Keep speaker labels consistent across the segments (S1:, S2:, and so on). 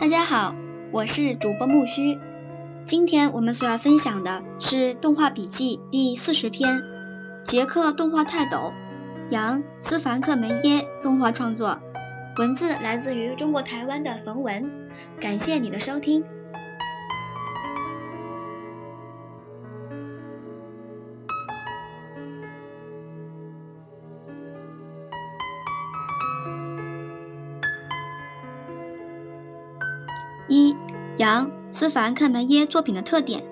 S1: 大家好，我是主播木须。今天我们所要分享的是动画笔记第四十篇《杰克动画泰斗》，杨斯凡克梅耶动画创作，文字来自于中国台湾的冯文。感谢你的收听。杨斯凡克梅耶作品的特点。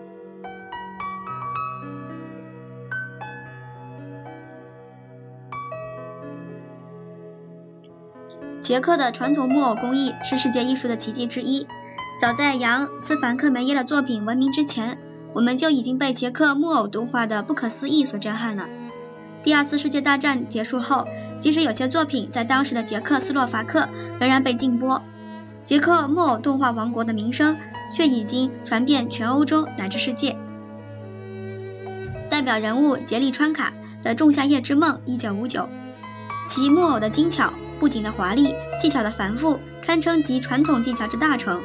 S1: 捷克的传统木偶工艺是世界艺术的奇迹之一。早在杨斯凡克梅耶的作品闻名之前，我们就已经被捷克木偶动画的不可思议所震撼了。第二次世界大战结束后，即使有些作品在当时的捷克斯洛伐克仍然被禁播。捷克木偶动画王国的名声却已经传遍全欧洲乃至世界。代表人物杰利川卡的《仲夏夜之梦》一九五九，其木偶的精巧、布景的华丽、技巧的繁复，堪称集传统技巧之大成。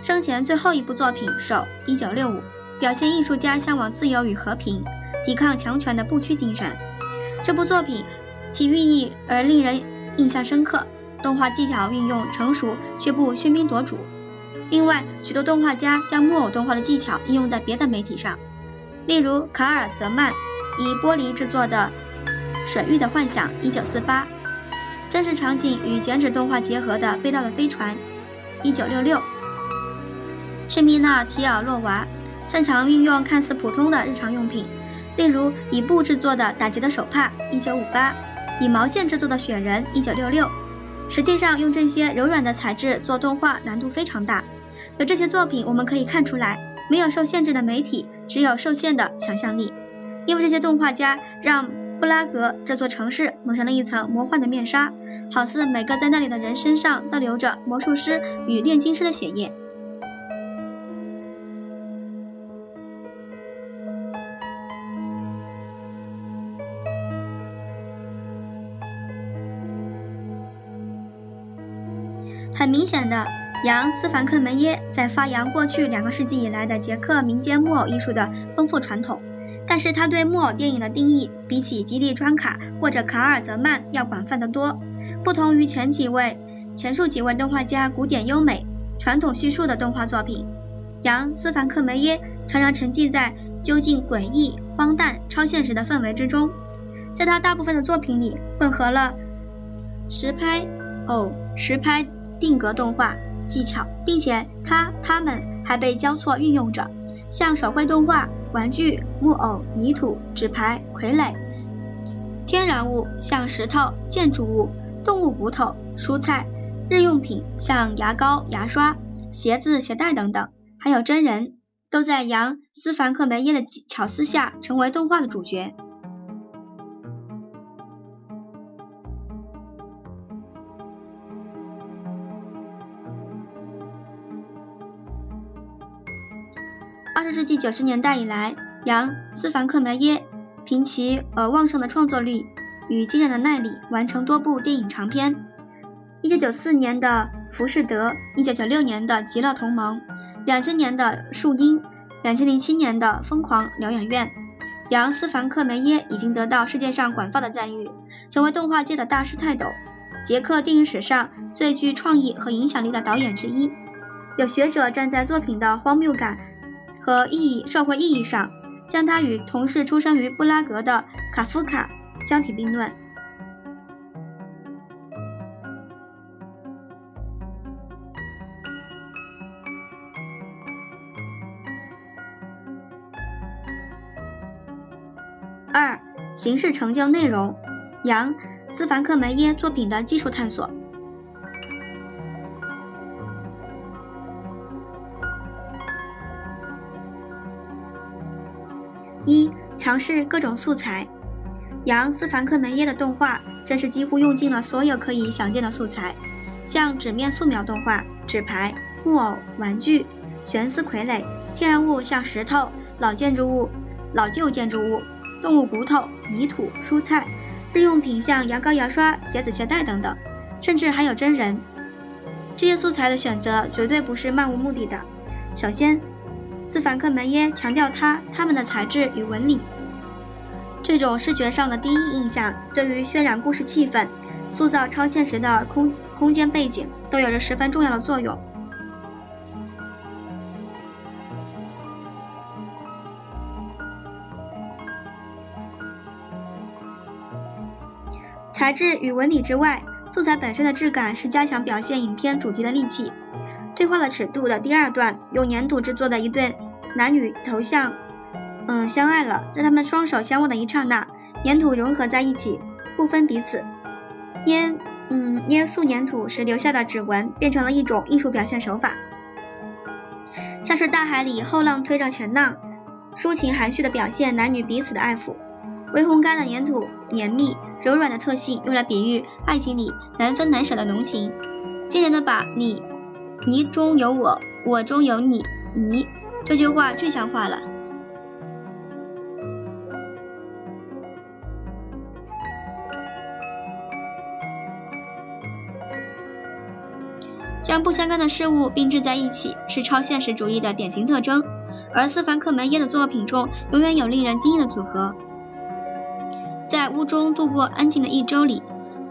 S1: 生前最后一部作品《手》一九六五，表现艺术家向往自由与和平、抵抗强权的不屈精神。这部作品其寓意而令人印象深刻。动画技巧运用成熟，却不喧宾夺主。另外，许多动画家将木偶动画的技巧应用在别的媒体上，例如卡尔泽曼以玻璃制作的《水域的幻想》（1948），真实场景与剪纸动画结合的《飞到的飞船》（1966）。施密纳提尔洛娃擅长运用看似普通的日常用品，例如以布制作的打结的手帕 （1958），以毛线制作的雪人 （1966）。实际上，用这些柔软的材质做动画难度非常大。有这些作品，我们可以看出来，没有受限制的媒体，只有受限的想象力。因为这些动画家让布拉格这座城市蒙上了一层魔幻的面纱，好似每个在那里的人身上都流着魔术师与炼金师的血液。很明显的，杨斯凡克梅耶在发扬过去两个世纪以来的捷克民间木偶艺术的丰富传统，但是他对木偶电影的定义比起吉利川卡或者卡尔泽曼要广泛得多。不同于前几位、前述几位动画家古典优美、传统叙述的动画作品，杨斯凡克梅耶常常沉浸在究竟诡异、荒诞、超现实的氛围之中。在他大部分的作品里，混合了实拍、偶、实拍。定格动画技巧，并且它它们还被交错运用着，像手绘动画、玩具、木偶、泥土、纸牌、傀儡；天然物像石头、建筑物、动物骨头、蔬菜；日用品像牙膏、牙刷、鞋子、鞋带等等，还有真人，都在杨斯凡克梅耶的巧思下成为动画的主角。十世纪九十年代以来，杨斯凡克梅耶凭其呃旺盛的创作力与惊人的耐力，完成多部电影长片。一九九四年的《浮士德》，一九九六年的《极乐同盟》，两千年的《树荫》，两千零七年的《疯狂疗养院》。杨斯凡克梅耶已经得到世界上广泛的赞誉，成为动画界的大师泰斗，捷克电影史上最具创意和影响力的导演之一。有学者站在作品的荒谬感。和意义社会意义上，将他与同是出生于布拉格的卡夫卡相提并论。二、形式成就内容，杨斯凡克梅耶作品的技术探索。尝试各种素材，杨斯凡克梅耶的动画真是几乎用尽了所有可以想见的素材，像纸面素描动画、纸牌、木偶、玩具、悬丝傀儡、天然物像石头、老建筑物、老旧建筑物、动物骨头、泥土、蔬菜、日用品像牙膏、牙刷、鞋子、鞋带等等，甚至还有真人。这些素材的选择绝对不是漫无目的的。首先，斯凡克门耶强调他他们的材质与纹理，这种视觉上的第一印象对于渲染故事气氛、塑造超现实的空空间背景都有着十分重要的作用。材质与纹理之外，素材本身的质感是加强表现影片主题的利器。退化的尺度的第二段，用粘土制作的一对男女头像，嗯，相爱了。在他们双手相握的一刹那，粘土融合在一起，不分彼此。捏，嗯，捏塑粘土时留下的指纹，变成了一种艺术表现手法，像是大海里后浪推着前浪，抒情含蓄的表现男女彼此的爱抚。微烘干的粘土黏密柔软的特性，用来比喻爱情里难分难舍的浓情，惊人的把你你中有我，我中有你，你这句话具象化了，将不相干的事物并置在一起，是超现实主义的典型特征。而斯凡克门耶的作品中，永远有令人惊异的组合。在屋中度过安静的一周里，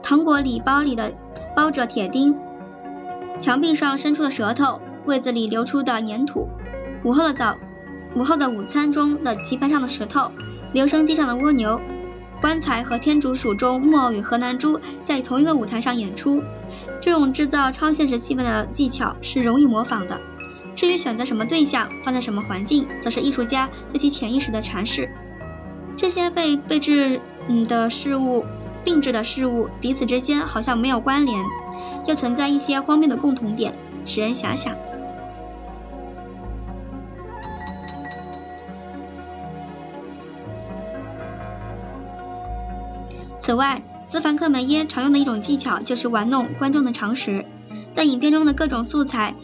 S1: 糖果礼包里的包着铁钉，墙壁上伸出的舌头，柜子里流出的粘土，午后的早，午后的午餐中的棋盘上的石头，留声机上的蜗牛，棺材和天竺鼠中木偶与河南猪在同一个舞台上演出。这种制造超现实气氛的技巧是容易模仿的。至于选择什么对象，放在什么环境，则是艺术家对其潜意识的阐释。这些被被制。嗯的事物，并置的事物彼此之间好像没有关联，又存在一些荒谬的共同点，使人遐想。此外，斯凡克门耶常用的一种技巧就是玩弄观众的常识，在影片中的各种素材，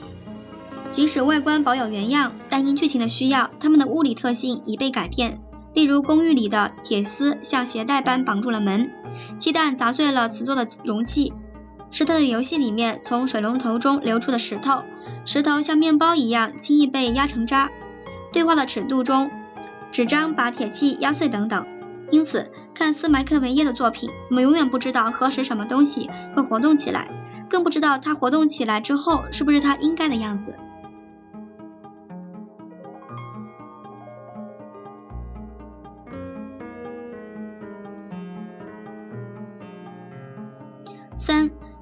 S1: 即使外观保有原样，但因剧情的需要，它们的物理特性已被改变。例如，公寓里的铁丝像鞋带般绑住了门；鸡蛋砸碎了瓷做的容器；石头的游戏里面从水龙头中流出的石头；石头像面包一样轻易被压成渣；对话的尺度中，纸张把铁器压碎等等。因此，看斯麦克维耶的作品，我们永远不知道何时什么东西会活动起来，更不知道它活动起来之后是不是它应该的样子。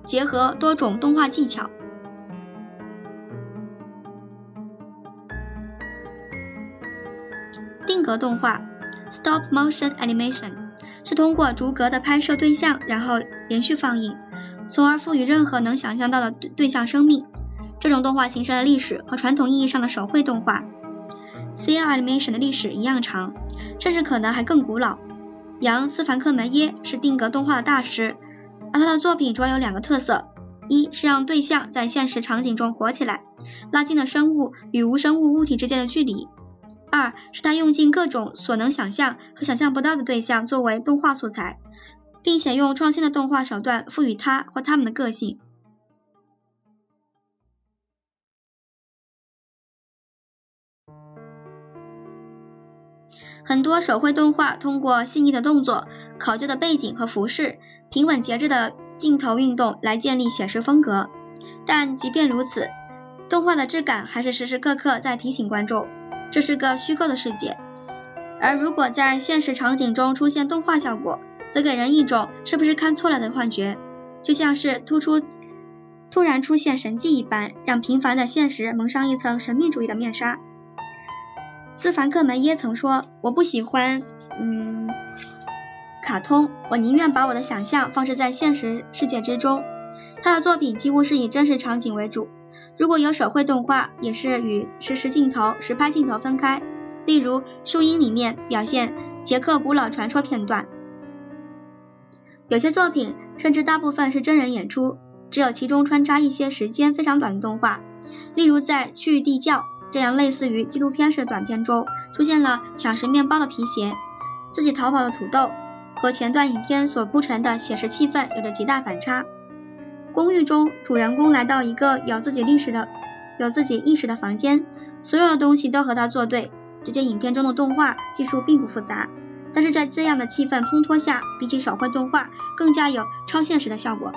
S1: 结合多种动画技巧。定格动画 （Stop Motion Animation） 是通过逐格的拍摄对象，然后连续放映，从而赋予任何能想象到的对象生命。这种动画形式的历史和传统意义上的手绘动画 （Cel Animation） 的历史一样长，甚至可能还更古老。杨斯凡克门耶是定格动画的大师。而他的作品主要有两个特色：一是让对象在现实场景中活起来，拉近了生物与无生物物体之间的距离；二是他用尽各种所能想象和想象不到的对象作为动画素材，并且用创新的动画手段赋予他或他们的个性。很多手绘动画通过细腻的动作、考究的背景和服饰、平稳节制的镜头运动来建立写实风格。但即便如此，动画的质感还是时时刻刻在提醒观众，这是个虚构的世界。而如果在现实场景中出现动画效果，则给人一种是不是看错了的幻觉，就像是突出突然出现神迹一般，让平凡的现实蒙上一层神秘主义的面纱。斯凡克门耶曾说：“我不喜欢，嗯，卡通。我宁愿把我的想象放置在现实世界之中。”他的作品几乎是以真实场景为主，如果有手绘动画，也是与实时镜头、实拍镜头分开。例如《树荫》里面表现捷克古老传说片段。有些作品甚至大部分是真人演出，只有其中穿插一些时间非常短的动画。例如在《去地窖》。这样类似于纪录片式的短片中，出现了抢食面包的皮鞋、自己逃跑的土豆，和前段影片所铺陈的写实气氛有着极大反差。公寓中，主人公来到一个有自己历史的、有自己意识的房间，所有的东西都和他作对。只见影片中的动画技术并不复杂，但是在这样的气氛烘托下，比起手绘动画更加有超现实的效果。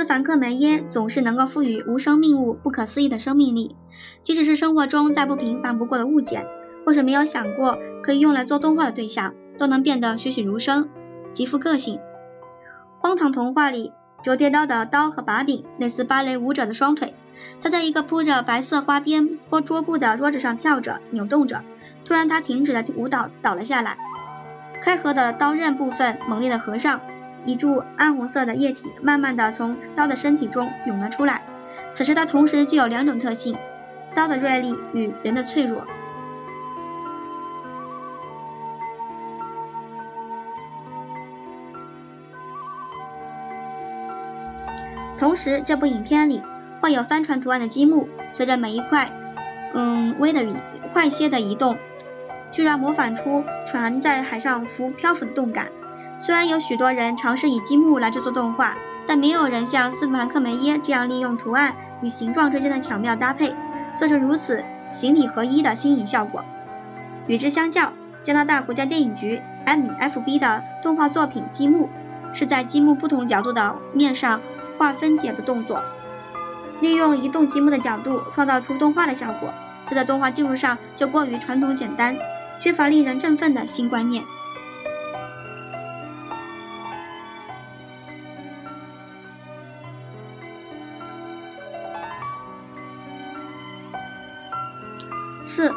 S1: 斯凡克梅耶总是能够赋予无生命物不可思议的生命力，即使是生活中再不平凡不过的物件，或是没有想过可以用来做动画的对象，都能变得栩栩如生，极富个性。荒唐童话里，折叠刀的刀和把柄类似芭蕾舞者的双腿，他在一个铺着白色花边或桌布的桌子上跳着、扭动着，突然他停止了舞蹈，倒了下来。开合的刀刃部分猛烈的合上。一柱暗红色的液体慢慢的从刀的身体中涌了出来。此时，它同时具有两种特性：刀的锐利与人的脆弱。同时，这部影片里画有帆船图案的积木，随着每一块嗯微的快些的移动，居然模仿出船在海上浮漂浮的动感。虽然有许多人尝试以积木来制作动画，但没有人像斯凡克梅耶这样利用图案与形状之间的巧妙搭配，做出如此形体合一的新颖效果。与之相较，加拿大国家电影局 （MFB） 的动画作品《积木》是在积木不同角度的面上画分解的动作，利用移动积木的角度创造出动画的效果。这在动画技术上就过于传统简单，缺乏令人振奋的新观念。四、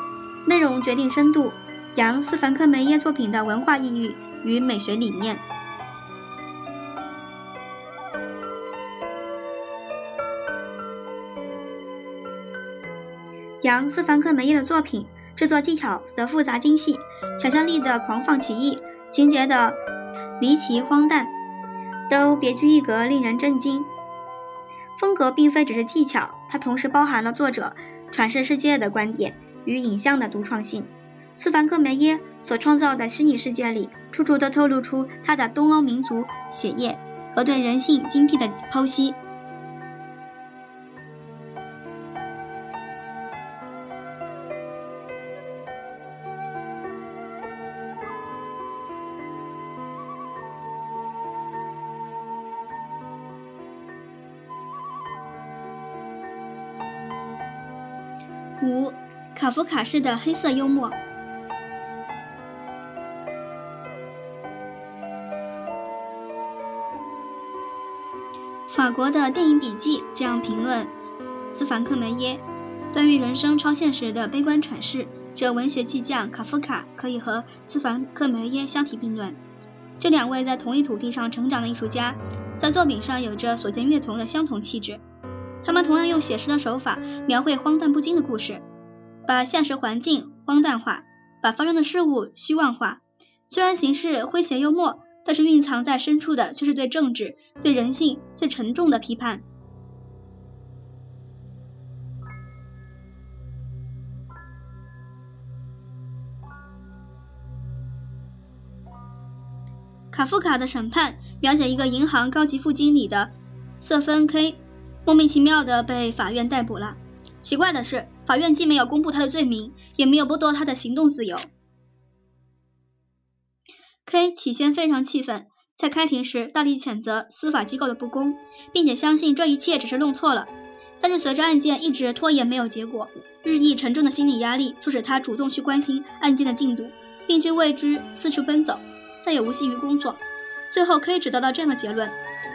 S1: 内容决定深度。杨斯凡克梅耶作品的文化意义与美学理念。杨斯凡克梅耶的作品制作技巧的复杂精细，想象力的狂放奇异，情节的离奇荒诞，都别具一格，令人震惊。风格并非只是技巧，它同时包含了作者阐释世界的观点。与影像的独创性，斯凡克梅耶所创造的虚拟世界里，处处都透露出他的东欧民族血液和对人性精辟的剖析。五。卡夫卡式的黑色幽默。法国的电影笔记这样评论斯凡克梅耶：对于人生超现实的悲观阐释，这文学巨匠卡夫卡可以和斯凡克梅耶相提并论。这两位在同一土地上成长的艺术家，在作品上有着所见略同的相同气质。他们同样用写实的手法描绘荒诞不经的故事。把现实环境荒诞化，把发生的事物虚妄化。虽然形式诙谐幽默，但是蕴藏在深处的却是对政治、对人性最沉重的批判。卡夫卡的审判描写一个银行高级副经理的瑟芬 K，莫名其妙的被法院逮捕了。奇怪的是。法院既没有公布他的罪名，也没有剥夺他的行动自由。K 起先非常气愤，在开庭时大力谴责司法机构的不公，并且相信这一切只是弄错了。但是随着案件一直拖延没有结果，日益沉重的心理压力促使他主动去关心案件的进度，并去为之四处奔走，再也无心于工作。最后，K 只得到这样的结论：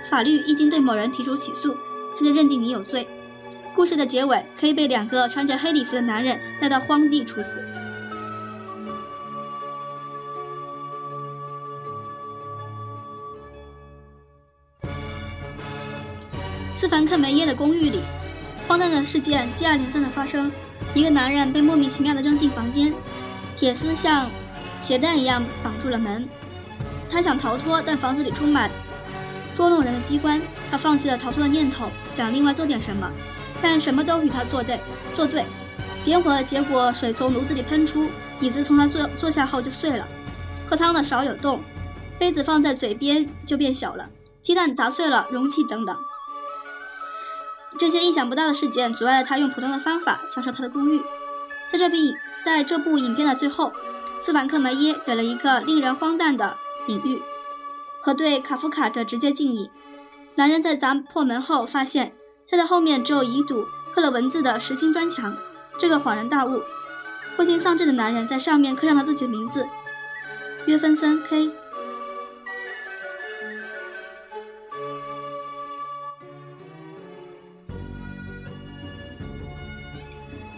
S1: 法律一经对某人提出起诉，他就认定你有罪。故事的结尾可以被两个穿着黑礼服的男人带到荒地处死。斯凡克梅耶的公寓里，荒诞的事件接二连三的发生。一个男人被莫名其妙的扔进房间，铁丝像鞋带一样绑住了门。他想逃脱，但房子里充满捉弄人的机关。他放弃了逃脱的念头，想另外做点什么。但什么都与他作对，作对。点火结果，水从炉子里喷出，椅子从他坐坐下后就碎了，喝汤的勺有洞，杯子放在嘴边就变小了，鸡蛋砸碎了容器等等。这些意想不到的事件阻碍了他用普通的方法享受他的公寓。在这部在这部影片的最后，斯凡克梅耶给了一个令人荒诞的隐喻和对卡夫卡的直接敬意。男人在砸破门后，发现在他后面只有一堵刻了文字的实心砖墙。这个恍然大悟，灰心丧志的男人在上面刻上了自己的名字：约芬森 ·K。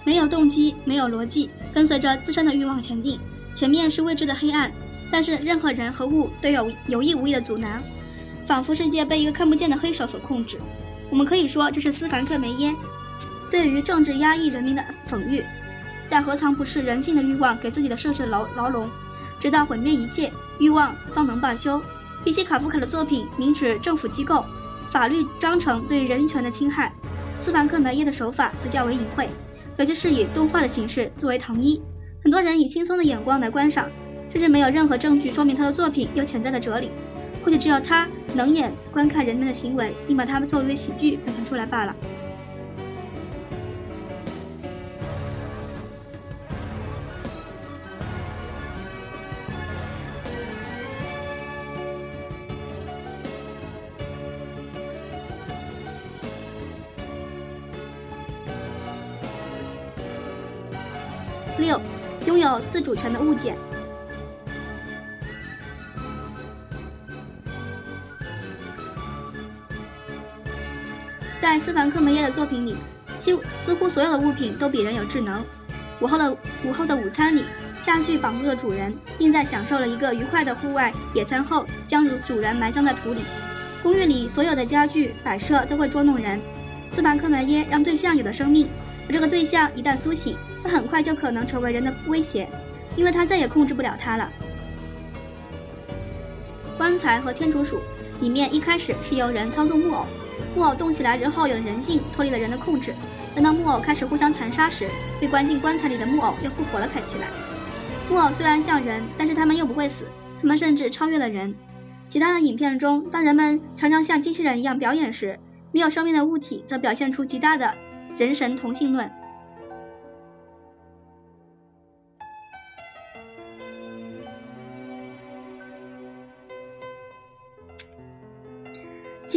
S1: 没有动机，没有逻辑，跟随着自身的欲望前进。前面是未知的黑暗，但是任何人和物都有有意无意的阻拦。仿佛世界被一个看不见的黑手所控制。我们可以说，这是斯凡克梅耶对于政治压抑人民的讽喻，但何尝不是人性的欲望给自己的设置牢牢笼，直到毁灭一切欲望方能罢休？比起卡夫卡的作品明指政府机构、法律章程对人权的侵害，斯凡克梅耶的手法则较为隐晦，尤其是以动画的形式作为糖衣，很多人以轻松的眼光来观赏，甚至没有任何证据说明他的作品有潜在的哲理。或许只有他冷眼观看人们的行为，并把他们作为喜剧表现出来罢了。六，拥有自主权的物件。斯凡克梅耶的作品里，几似乎所有的物品都比人有智能。午后的午后的午餐里，家具绑住了主人，并在享受了一个愉快的户外野餐后，将主人埋葬在土里。公寓里所有的家具摆设都会捉弄人。斯凡克梅耶让对象有了生命，而这个对象一旦苏醒，他很快就可能成为人的威胁，因为他再也控制不了他了。棺材和天竺鼠里面一开始是由人操纵木偶。木偶动起来，人后有了人性，脱离了人的控制。等到木偶开始互相残杀时，被关进棺材里的木偶又复活了开起来。木偶虽然像人，但是他们又不会死，他们甚至超越了人。其他的影片中，当人们常常像机器人一样表演时，没有生命的物体则表现出极大的人神同性论。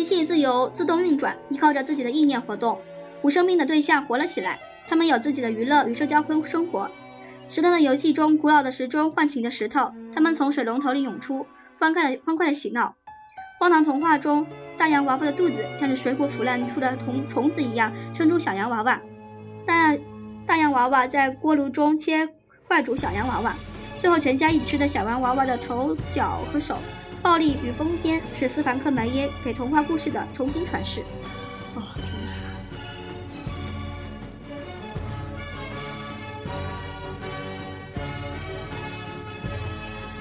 S1: 机器自由自动运转，依靠着自己的意念活动。无生命的对象活了起来，他们有自己的娱乐与社交生生活。石头的游戏中，古老的时钟唤醒的石头，他们从水龙头里涌出，欢快的欢快的嬉闹。荒唐童话中，大洋娃娃的肚子像是水果腐烂出的虫虫子一样，生出小洋娃娃。大大洋娃娃在锅炉中切坏煮小洋娃娃，最后全家一起吃的小洋娃娃的头、脚和手。暴力与疯癫是斯凡克梅耶给童话故事的重新诠释。哦天哪！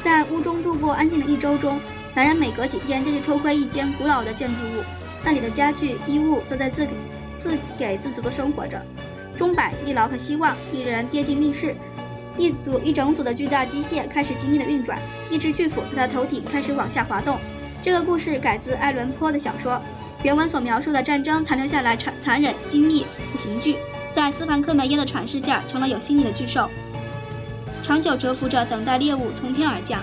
S1: 在屋中度过安静的一周中，男人每隔几天就去偷窥一间古老的建筑物，那里的家具、衣物都在自自给自足的生活着。钟摆、地牢和希望，一人跌进密室。一组一整组的巨大机械开始精密的运转，一只巨斧在他头顶开始往下滑动。这个故事改自爱伦坡的小说，原文所描述的战争残留下来残残忍、精密的刑具，在斯凡克梅耶的阐释下成了有心理的巨兽，长久蛰伏着等待猎物从天而降。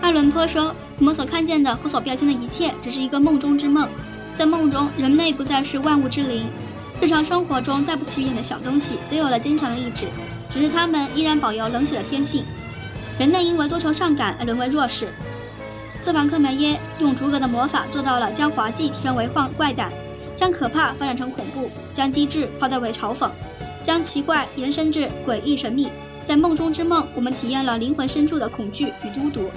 S1: 爱伦坡说：“我们所看见的和所标签的一切，只是一个梦中之梦。”在梦中，人类不再是万物之灵。日常生活中再不起眼的小东西都有了坚强的意志，只是它们依然保有冷血的天性。人类因为多愁善感而沦为弱势。斯凡克梅耶用逐格的魔法做到了将滑稽提升为幻怪诞，将可怕发展成恐怖，将机智抛在为嘲讽，将奇怪延伸至诡异神秘。在梦中之梦，我们体验了灵魂深处的恐惧与孤独。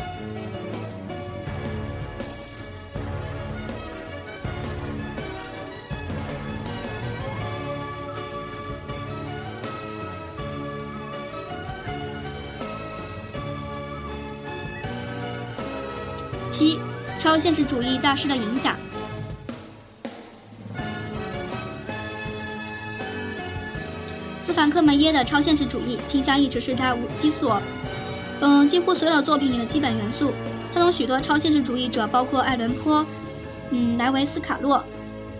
S1: 现实主义大师的影响。斯凡克梅耶的超现实主义倾向一直是他无基索嗯几乎所有作品里的基本元素。他从许多超现实主义者包括爱伦坡嗯莱维斯卡洛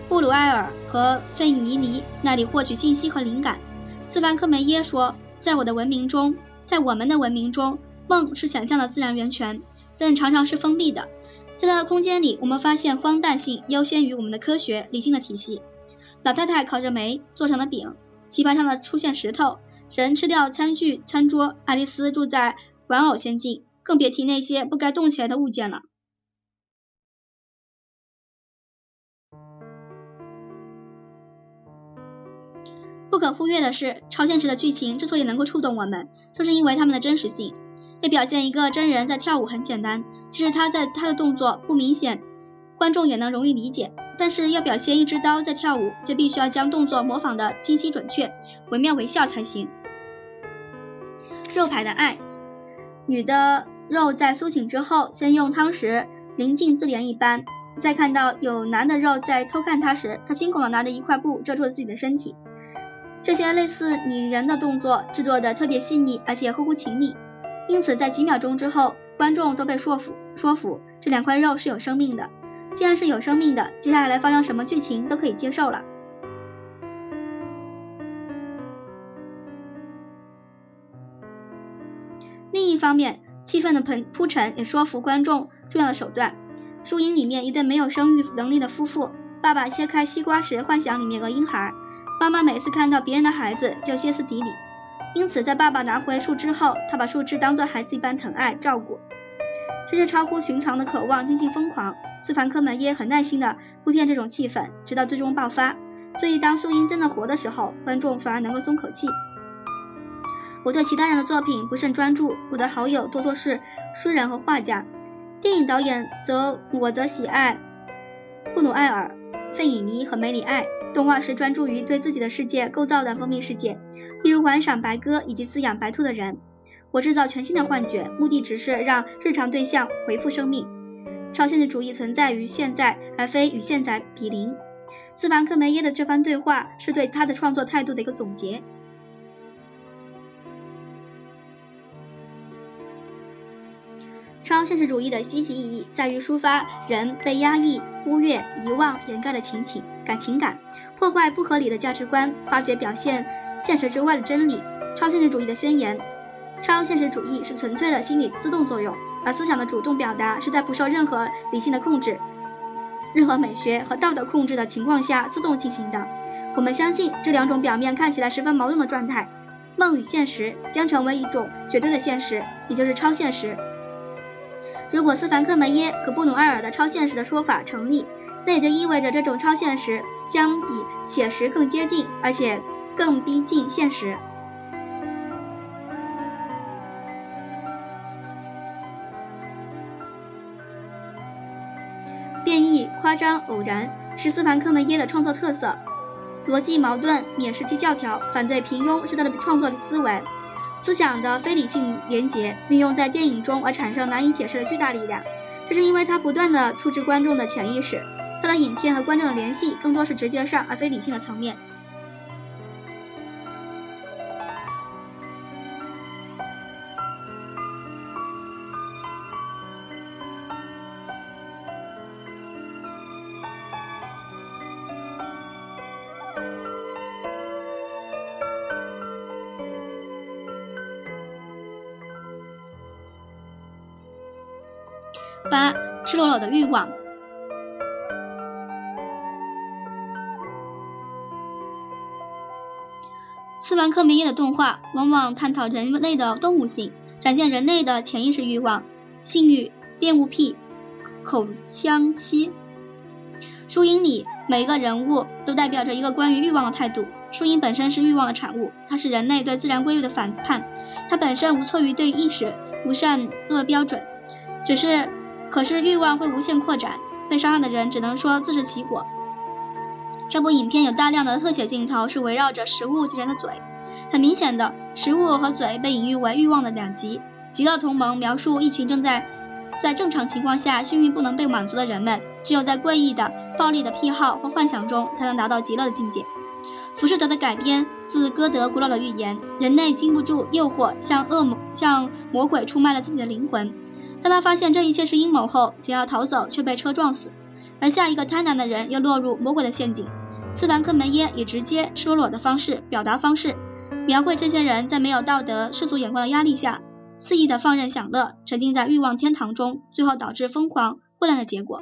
S1: 布鲁埃尔和费尼尼那里获取信息和灵感。斯凡克梅耶说在我的文明中在我们的文明中梦是想象的自然源泉但常常是封闭的。在他的空间里，我们发现荒诞性优先于我们的科学理性的体系。老太太烤着煤做成的饼，棋盘上的出现石头，人吃掉餐具餐桌。爱丽丝住在玩偶仙境，更别提那些不该动起来的物件了。”不可忽略的是，超现实的剧情之所以能够触动我们，就是因为他们的真实性。要表现一个真人在跳舞很简单，其实他在他的动作不明显，观众也能容易理解。但是要表现一只刀在跳舞，就必须要将动作模仿的清晰准确、惟妙惟肖才行。肉排的爱，女的肉在苏醒之后，先用汤匙临近自怜一般，再看到有男的肉在偷看她时，她惊恐的拿着一块布遮住了自己的身体。这些类似拟人的动作制作的特别细腻，而且合乎情理，因此在几秒钟之后，观众都被说服，说服这两块肉是有生命的。既然是有生命的，接下来发生什么剧情都可以接受了。另一方面，气氛的铺铺陈也说服观众重要的手段。树荫里面一对没有生育能力的夫妇，爸爸切开西瓜时幻想里面有个婴孩。妈妈每次看到别人的孩子就歇斯底里，因此在爸爸拿回树枝后，他把树枝当作孩子一般疼爱照顾。这些超乎寻常的渴望接近疯狂。斯凡科门耶很耐心地铺垫这种气氛，直到最终爆发。所以当树荫真的活的时候，观众反而能够松口气。我对其他人的作品不甚专注，我的好友多多是诗人和画家，电影导演则我则喜爱布努埃尔、费以尼和梅里爱。动画是专注于对自己的世界构造的封闭世界，例如观赏白鸽以及饲养白兔的人。我制造全新的幻觉，目的只是让日常对象恢复生命。超现实主义存在于现在，而非与现在比邻。斯凡克梅耶的这番对话是对他的创作态度的一个总结。超现实主义的积极意义在于抒发人被压抑、忽略、遗忘、掩盖的情景感情感，破坏不合理的价值观，发掘表现现实之外的真理。超现实主义的宣言：超现实主义是纯粹的心理自动作用，而思想的主动表达是在不受任何理性的控制、任何美学和道德控制的情况下自动进行的。我们相信这两种表面看起来十分矛盾的状态——梦与现实，将成为一种绝对的现实，也就是超现实。如果斯凡克梅耶和布努埃尔的超现实的说法成立，那也就意味着这种超现实将比写实更接近，而且更逼近现实。变异、夸张、偶然是斯凡克梅耶的创作特色，逻辑矛盾、免实际教条、反对平庸是他的创作思维。思想的非理性连结运用在电影中而产生难以解释的巨大力量，这是因为它不断的触及观众的潜意识。它的影片和观众的联系更多是直觉上而非理性的层面。八，赤裸裸的欲望。斯凡克梅耶的动画往往探讨人类的动物性，展现人类的潜意识欲望、性欲、恋物癖、口腔期。树荫里每一个人物都代表着一个关于欲望的态度。树荫本身是欲望的产物，它是人类对自然规律的反叛，它本身无错于对意识无善恶标准，只是。可是欲望会无限扩展，被伤害的人只能说自食其果。这部影片有大量的特写镜头，是围绕着食物及人的嘴。很明显的，食物和嘴被隐喻为欲望的两极。极乐同盟描述一群正在在正常情况下性欲不能被满足的人们，只有在怪异的、暴力的癖好或幻想中才能达到极乐的境界。浮士德的改编自歌德古老的寓言：人类经不住诱惑，向恶魔、向魔鬼出卖了自己的灵魂。当他发现这一切是阴谋后，想要逃走却被车撞死。而下一个贪婪的人又落入魔鬼的陷阱。斯凡克梅耶以直接、赤裸裸的方式表达方式，描绘这些人在没有道德、世俗眼光的压力下，肆意的放任享乐，沉浸在欲望天堂中，最后导致疯狂、混乱的结果。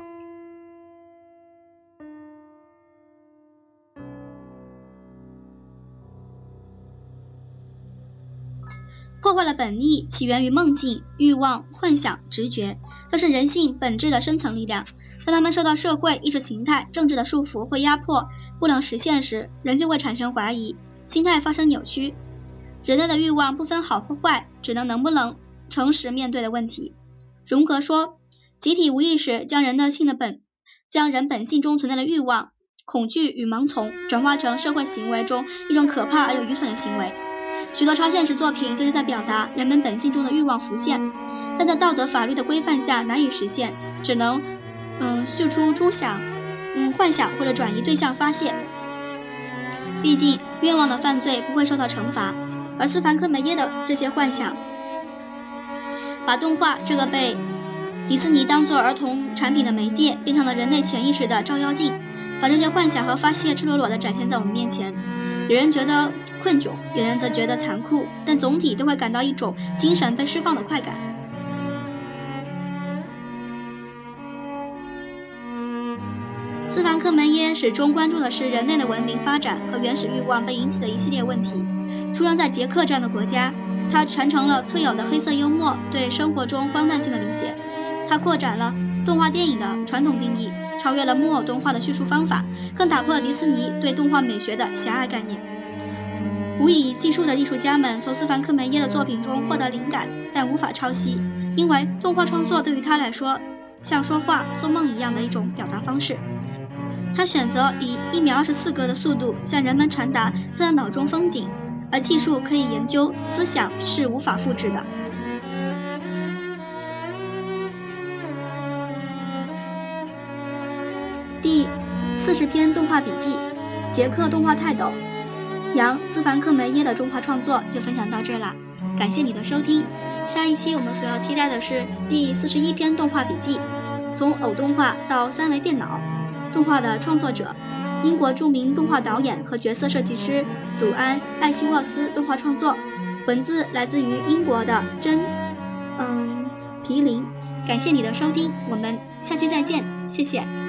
S1: 破坏了本意，起源于梦境、欲望、幻想、直觉，都是人性本质的深层力量。当他们受到社会、意识形态、政治的束缚或压迫，不能实现时，人就会产生怀疑，心态发生扭曲。人类的欲望不分好或坏，只能能不能诚实面对的问题。荣格说，集体无意识将人的性的本，将人本性中存在的欲望、恐惧与盲从，转化成社会行为中一种可怕而又愚蠢的行为。许多超现实作品就是在表达人们本性中的欲望浮现，但在道德法律的规范下难以实现，只能，嗯，叙出诸想，嗯，幻想或者转移对象发泄。毕竟愿望的犯罪不会受到惩罚，而斯凡克梅耶的这些幻想，把动画这个被迪士尼当做儿童产品的媒介，变成了人类潜意识的照妖镜，把这些幻想和发泄赤裸裸地展现在我们面前。有人觉得。困窘，有人则觉得残酷，但总体都会感到一种精神被释放的快感。斯凡克梅耶始终关注的是人类的文明发展和原始欲望被引起的一系列问题。出生在捷克这样的国家，他传承了特有的黑色幽默对生活中荒诞性的理解。他扩展了动画电影的传统定义，超越了木偶动画的叙述方法，更打破了迪士尼对动画美学的狭隘概念。无以计数的艺术家们从斯凡克梅耶的作品中获得灵感，但无法抄袭，因为动画创作对于他来说像说话、做梦一样的一种表达方式。他选择以一秒二十四格的速度向人们传达他的脑中风景，而技术可以研究，思想是无法复制的。第四十篇动画笔记：捷克动画泰斗。杨斯凡克梅耶的动画创作就分享到这了，感谢你的收听。下一期我们所要期待的是第四十一篇动画笔记，从偶动画到三维电脑动画的创作者，英国著名动画导演和角色设计师祖安艾希沃斯动画创作，文字来自于英国的真，嗯皮林。感谢你的收听，我们下期再见，谢谢。